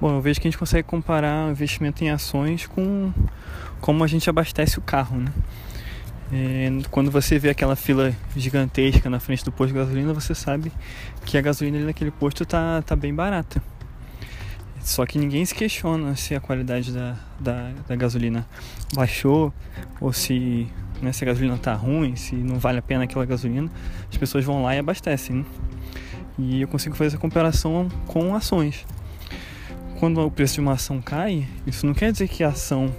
Bom, eu vejo que a gente consegue comparar o investimento em ações com como a gente abastece o carro, né? É, quando você vê aquela fila gigantesca na frente do posto de gasolina, você sabe que a gasolina ali naquele posto tá, tá bem barata. Só que ninguém se questiona se a qualidade da, da, da gasolina baixou ou se, né, se a gasolina tá ruim, se não vale a pena aquela gasolina. As pessoas vão lá e abastecem. Né? E eu consigo fazer essa comparação com ações. Quando o preço de uma ação cai, isso não quer dizer que a ação,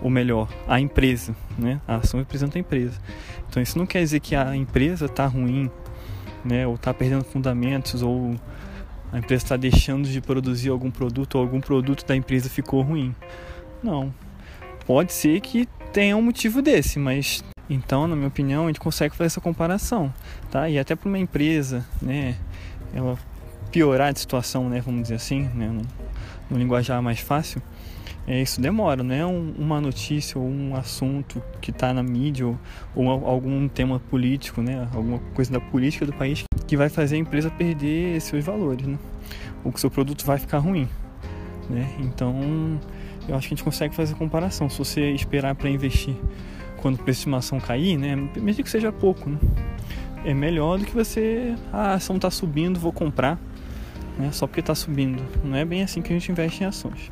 ou melhor, a empresa, né? A ação representa a empresa. Então isso não quer dizer que a empresa está ruim, né? Ou está perdendo fundamentos, ou a empresa está deixando de produzir algum produto, ou algum produto da empresa ficou ruim. Não. Pode ser que tenha um motivo desse, mas então, na minha opinião, a gente consegue fazer essa comparação, tá? E até para uma empresa, né, ela piorar a situação, né, vamos dizer assim, né, no, linguajar mais fácil, é, isso demora, não é um, uma notícia ou um assunto que está na mídia ou, ou, algum tema político, né, alguma coisa da política do país que vai fazer a empresa perder seus valores, né, ou que seu produto vai ficar ruim, né. Então, eu acho que a gente consegue fazer comparação. Se você esperar para investir quando o preço de uma ação cair, né, mesmo que seja pouco, né, é melhor do que você, ah, a ação está subindo, vou comprar, né, só porque está subindo. Não é bem assim que a gente investe em ações.